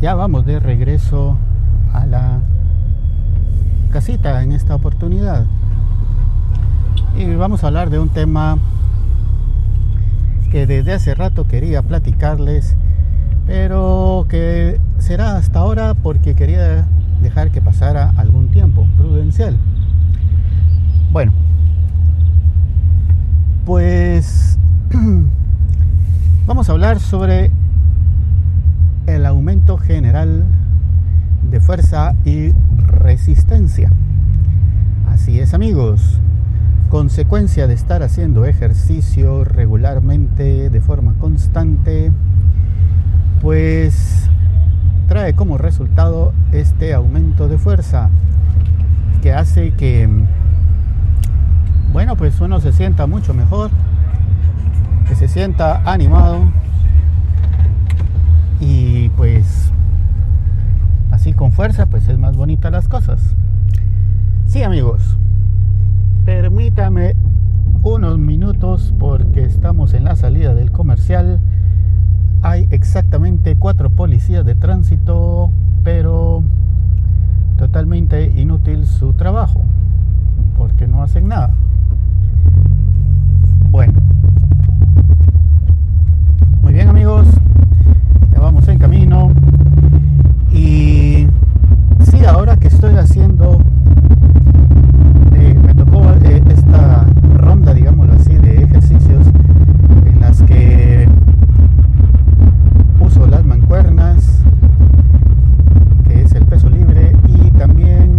ya vamos de regreso a la casita en esta oportunidad. Y vamos a hablar de un tema que desde hace rato quería platicarles, pero que será hasta ahora porque quería dejar que pasara algún tiempo prudencial. Bueno, pues vamos a hablar sobre el aumento general de fuerza y resistencia. Así es amigos, consecuencia de estar haciendo ejercicio regularmente, de forma constante, pues trae como resultado este aumento de fuerza que hace que bueno, pues uno se sienta mucho mejor, que se sienta animado y pues así con fuerza, pues es más bonita las cosas. Sí, amigos, permítame unos minutos porque estamos en la salida del comercial. Hay exactamente cuatro policías de tránsito, pero totalmente inútil su trabajo, porque no hacen nada. Bueno. Muy bien amigos, ya vamos en camino. Y sí, ahora que estoy haciendo, eh, me tocó eh, esta ronda, digámoslo así, de ejercicios en las que uso las mancuernas, que es el peso libre, y también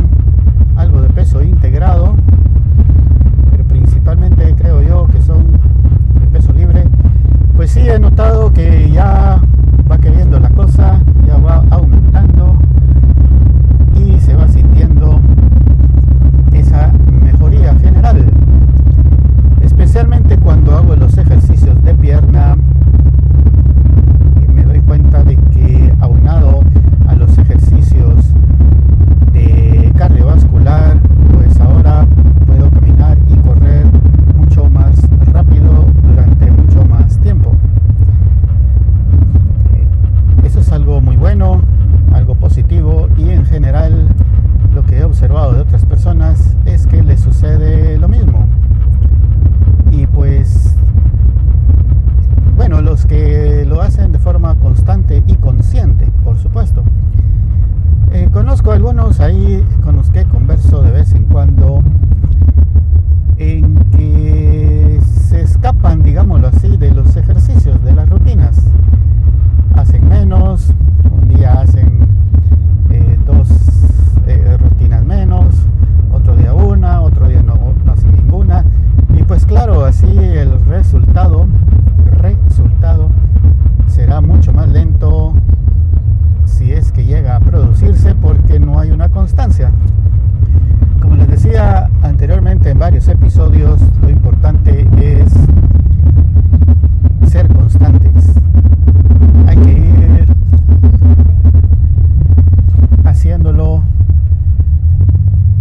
algo de peso integrado principalmente creo yo que son de peso libre, pues sí he notado que ya va queriendo la cosa, ya va aumentando y se va sintiendo esa mejoría general, cuando hago los ejercicios de pierna, me doy cuenta de que aunado a los ejercicios de cardiovascular, pues ahora puedo caminar y correr mucho más rápido durante mucho más tiempo. Eso es algo muy bueno, algo positivo y en general lo que he observado de otras personas es que les sucede lo mismo. Y pues, bueno, los que lo hacen de forma constante y consciente, por supuesto. Eh, conozco algunos ahí con los que converso de vez en cuando hay una constancia. Como les decía anteriormente en varios episodios, lo importante es ser constantes. Hay que ir haciéndolo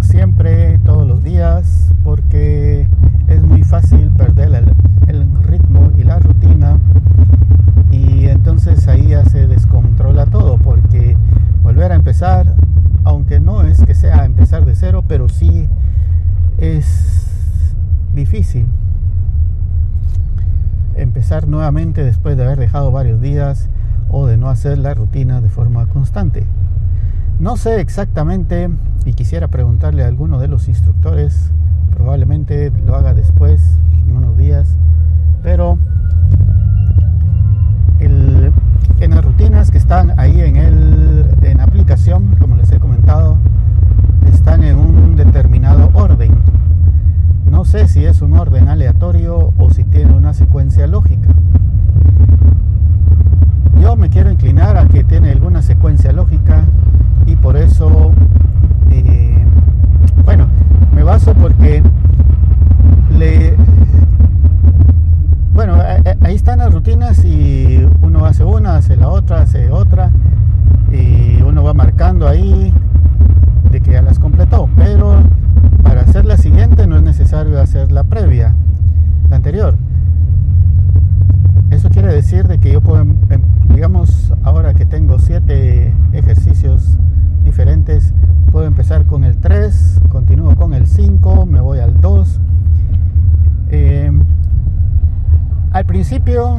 siempre, todos los días, porque es muy fácil perder el, el ritmo y la rutina y entonces ahí ya se descontrola todo porque volver a empezar aunque no es que sea empezar de cero pero sí es difícil empezar nuevamente después de haber dejado varios días o de no hacer la rutina de forma constante. No sé exactamente y quisiera preguntarle a alguno de los instructores probablemente lo haga después en unos días pero en las rutinas que están ahí en, el, en aplicación, como les he comentado, están en un determinado orden. No sé si es un orden aleatorio o si tiene una secuencia lógica. Yo me quiero inclinar a que tiene alguna secuencia lógica y por eso, eh, bueno, me baso porque le, bueno, ahí están las rutinas y uno hace una, hace la otra, hace otra y uno va marcando ahí necesario hacer la previa, la anterior. Eso quiere decir de que yo puedo, em, em, digamos, ahora que tengo siete ejercicios diferentes, puedo empezar con el 3, continúo con el 5, me voy al 2. Em, al principio,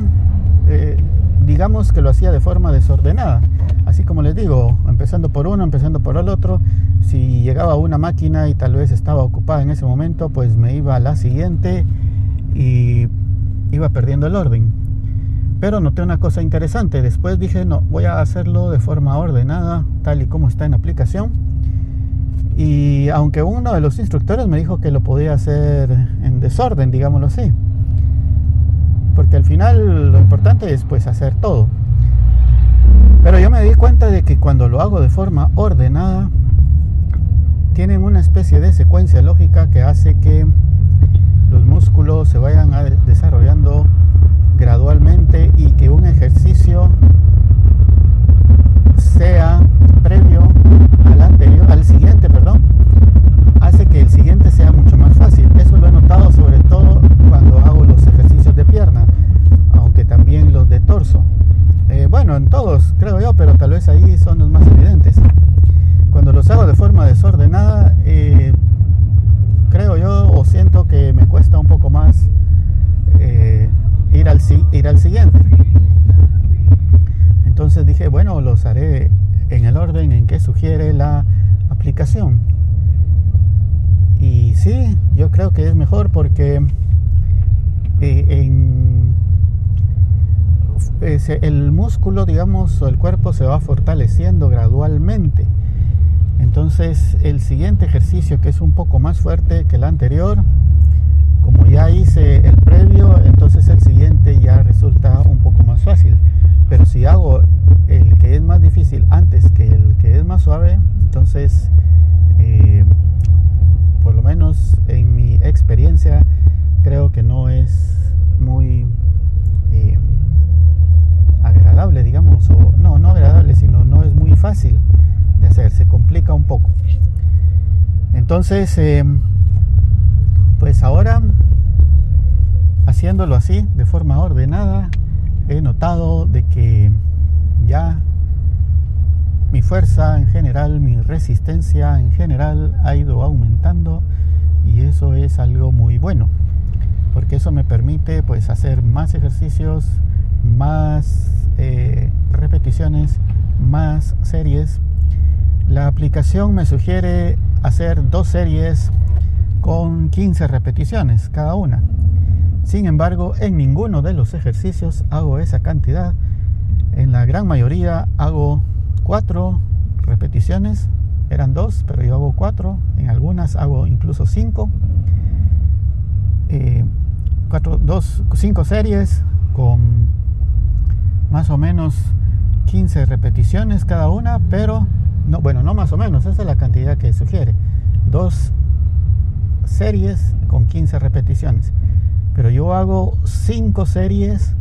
eh, digamos que lo hacía de forma desordenada. Así como les digo, empezando por uno, empezando por el otro. Si llegaba una máquina y tal vez estaba ocupada en ese momento, pues me iba a la siguiente y iba perdiendo el orden. Pero noté una cosa interesante. Después dije, no, voy a hacerlo de forma ordenada, tal y como está en aplicación. Y aunque uno de los instructores me dijo que lo podía hacer en desorden, digámoslo así. Porque al final lo importante es pues hacer todo. Pero yo me di cuenta de que cuando lo hago de forma ordenada, tienen una especie de secuencia lógica que hace que los músculos se vayan desarrollando gradualmente y que un ejercicio sea previo al anterior, al siguiente, perdón, hace que el siguiente sea mucho más fácil. Eso lo he notado sobre todo cuando hago los ejercicios de pierna, aunque también los de torso. Eh, bueno, en todos creo yo, pero tal vez ahí son los más evidentes. Cuando los hago de forma desordenada, eh, creo yo o siento que me cuesta un poco más eh, ir, al, siguiente. Entonces dije, bueno, los haré en el orden en que sugiere la aplicación. Y sí, yo creo que es mejor porque eh, el músculo, digamos, o el cuerpo se va fortaleciendo gradualmente. Entonces el siguiente ejercicio que es un poco más fuerte que el anterior, como ya hice el previo, entonces el siguiente ya resulta un poco más fácil. Pero si hago el que es más difícil antes que el que es más suave, entonces, eh, por lo menos en mi experiencia, creo que no es Entonces, eh, pues ahora, haciéndolo así, de forma ordenada, he notado de que ya mi fuerza en general, mi resistencia en general ha ido aumentando y eso es algo muy bueno, porque eso me permite pues hacer más ejercicios, más eh, repeticiones, más series. La aplicación me sugiere hacer dos series con 15 repeticiones cada una. Sin embargo, en ninguno de los ejercicios hago esa cantidad. En la gran mayoría hago 4 repeticiones. Eran 2, pero yo hago 4. En algunas hago incluso 5. 5 series con más o menos 15 repeticiones cada una, pero no, bueno, no más o menos, esa es la cantidad que sugiere. Dos series con 15 repeticiones. Pero yo hago 5 series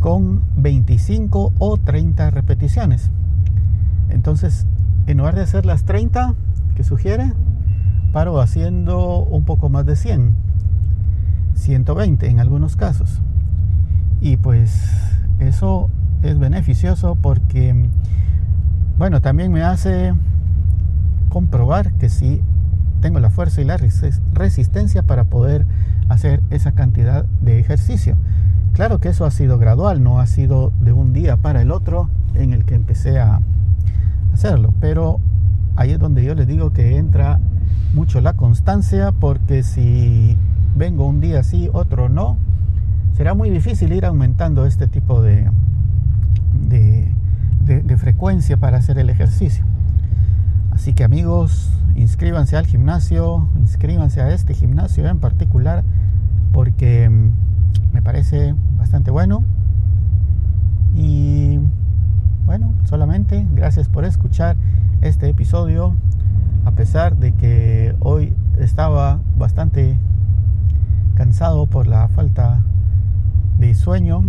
con 25 o 30 repeticiones. Entonces, en lugar de hacer las 30 que sugiere, paro haciendo un poco más de 100. 120 en algunos casos. Y pues eso es beneficioso porque, bueno, también me hace comprobar que sí tengo la fuerza y la resistencia para poder hacer esa cantidad de ejercicio. Claro que eso ha sido gradual, no ha sido de un día para el otro en el que empecé a hacerlo, pero ahí es donde yo les digo que entra mucho la constancia porque si vengo un día sí, otro no, será muy difícil ir aumentando este tipo de, de frecuencia para hacer el ejercicio. Así que amigos, inscríbanse al gimnasio, inscríbanse a este gimnasio en particular porque mm, me parece bastante bueno. Y bueno, solamente gracias por escuchar este episodio. A pesar de que hoy estaba bastante cansado por la falta de sueño,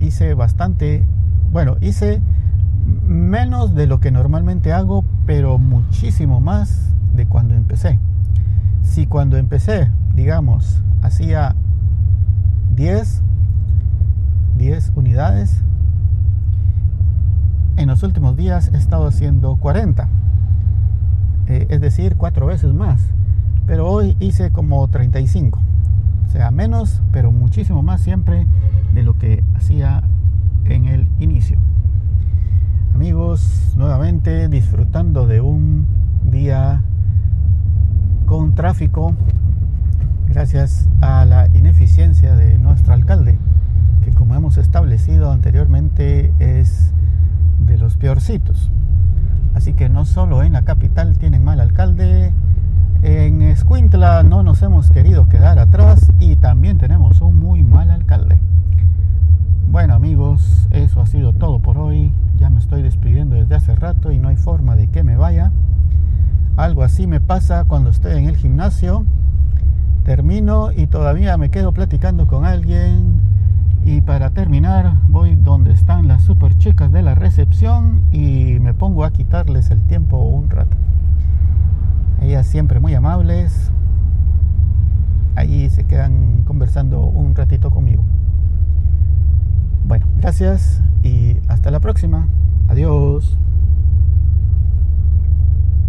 hice bastante, bueno, hice menos de lo que normalmente hago, pero muchísimo más de cuando empecé. Si cuando empecé digamos, hacía 10, 10 unidades, en los últimos días he estado haciendo 40, eh, es decir, cuatro veces más, pero hoy hice como 35, o sea, menos, pero muchísimo más siempre de lo que hacía en el inicio. Amigos, nuevamente disfrutando de un día con tráfico gracias a la ineficiencia de nuestro alcalde, que como hemos establecido anteriormente es de los peorcitos. Así que no solo en la capital tienen mal alcalde, en Escuintla no nos hemos querido quedar atrás y también tenemos un muy mal alcalde. Bueno amigos, eso ha sido todo por hoy. Ya me estoy despidiendo desde hace rato y no hay forma de que me vaya. Algo así me pasa cuando estoy en el gimnasio. Termino y todavía me quedo platicando con alguien. Y para terminar voy donde están las super chicas de la recepción y me pongo a quitarles el tiempo un rato. Ellas siempre muy amables. Allí se quedan conversando un ratito conmigo. Bueno, gracias y hasta la próxima. Adiós.